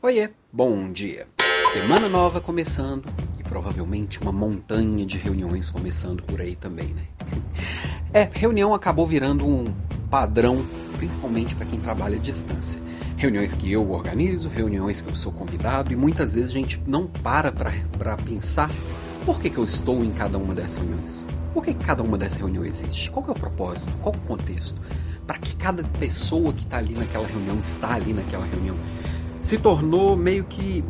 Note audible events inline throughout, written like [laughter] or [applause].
Oiê, bom dia. Semana nova começando e provavelmente uma montanha de reuniões começando por aí também, né? É, reunião acabou virando um padrão, principalmente para quem trabalha à distância. Reuniões que eu organizo, reuniões que eu sou convidado e muitas vezes a gente não para para pensar por que, que eu estou em cada uma dessas reuniões. Por que cada uma dessas reuniões existe? Qual é o propósito? Qual é o contexto? Para que cada pessoa que está ali naquela reunião está ali naquela reunião? Se tornou meio que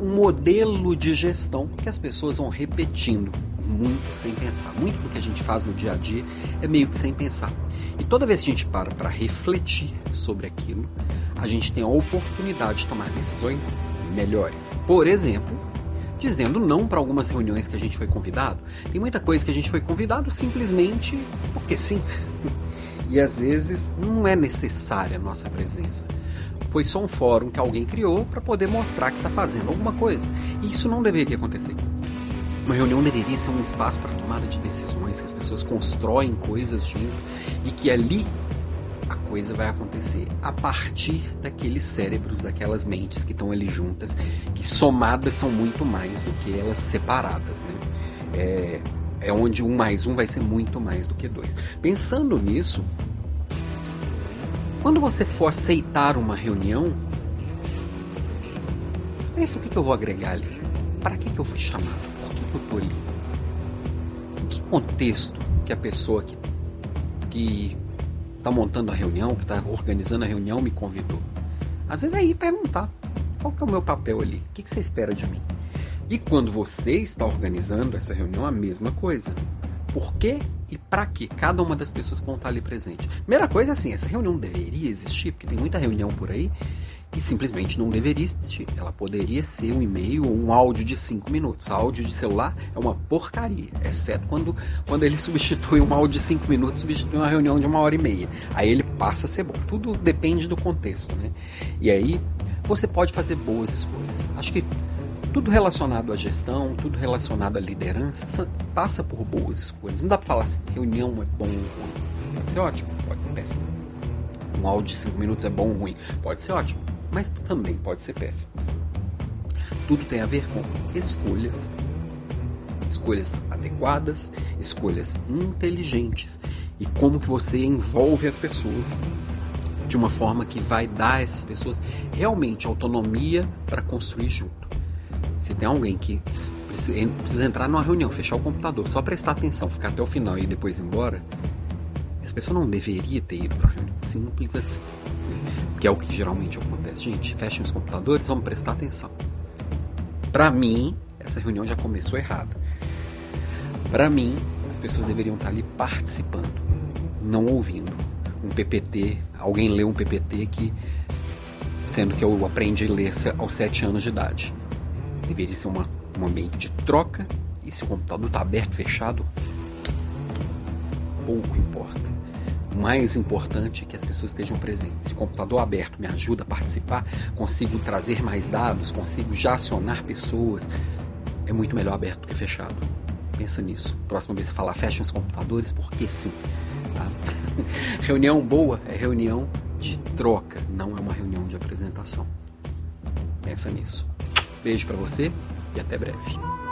um modelo de gestão que as pessoas vão repetindo muito sem pensar. Muito do que a gente faz no dia a dia é meio que sem pensar. E toda vez que a gente para para refletir sobre aquilo, a gente tem a oportunidade de tomar decisões melhores. Por exemplo, dizendo não para algumas reuniões que a gente foi convidado. Tem muita coisa que a gente foi convidado simplesmente porque sim. [laughs] E às vezes não é necessária a nossa presença foi só um fórum que alguém criou para poder mostrar que está fazendo alguma coisa. E isso não deveria acontecer. Uma reunião deveria ser um espaço para tomada de decisões, que as pessoas constroem coisas junto e que ali a coisa vai acontecer a partir daqueles cérebros, daquelas mentes que estão ali juntas, que somadas são muito mais do que elas separadas. Né? É, é onde um mais um vai ser muito mais do que dois. Pensando nisso, quando você for aceitar uma reunião, pense o que, que eu vou agregar ali. Para que, que eu fui chamado? Por que, que eu estou ali? Em que contexto que a pessoa que que está montando a reunião, que está organizando a reunião, me convidou? Às vezes é aí perguntar qual que é o meu papel ali, o que, que você espera de mim? E quando você está organizando essa reunião, a mesma coisa por quê e para que cada uma das pessoas que vão estar ali presente. Primeira coisa é assim, essa reunião deveria existir, porque tem muita reunião por aí que simplesmente não deveria existir. Ela poderia ser um e-mail ou um áudio de 5 minutos. áudio de celular é uma porcaria, exceto quando, quando ele [laughs] substitui um áudio de 5 minutos, substitui uma reunião de uma hora e meia. Aí ele passa a ser bom. Tudo depende do contexto, né? E aí você pode fazer boas escolhas. Acho que tudo relacionado à gestão, tudo relacionado à liderança, passa por boas escolhas. Não dá para falar assim, reunião é bom ou ruim. Pode ser ótimo, pode ser péssimo. Um áudio de 5 minutos é bom ou ruim, pode ser ótimo, mas também pode ser péssimo. Tudo tem a ver com escolhas, escolhas adequadas, escolhas inteligentes e como que você envolve as pessoas de uma forma que vai dar a essas pessoas realmente autonomia para construir junto. Se tem alguém que precisa entrar numa reunião, fechar o computador, só prestar atenção, ficar até o final e depois ir embora, essa pessoa não deveria ter ido para reunião. Simples assim. Que é o que geralmente acontece. Gente, fechem os computadores, vamos prestar atenção. Para mim, essa reunião já começou errada. Para mim, as pessoas deveriam estar ali participando, não ouvindo. Um PPT, alguém lê um PPT que, sendo que eu aprendi a ler aos 7 anos de idade deveria ser uma, um ambiente de troca. E se o computador está aberto, fechado, pouco importa. O mais importante é que as pessoas estejam presentes. Se o computador aberto me ajuda a participar, consigo trazer mais dados, consigo já acionar pessoas, é muito melhor aberto do que fechado. Pensa nisso. Próxima vez que falar, fechem os computadores, porque sim. Tá? [laughs] reunião boa é reunião de troca, não é uma reunião de apresentação. Pensa nisso. Beijo para você e até breve.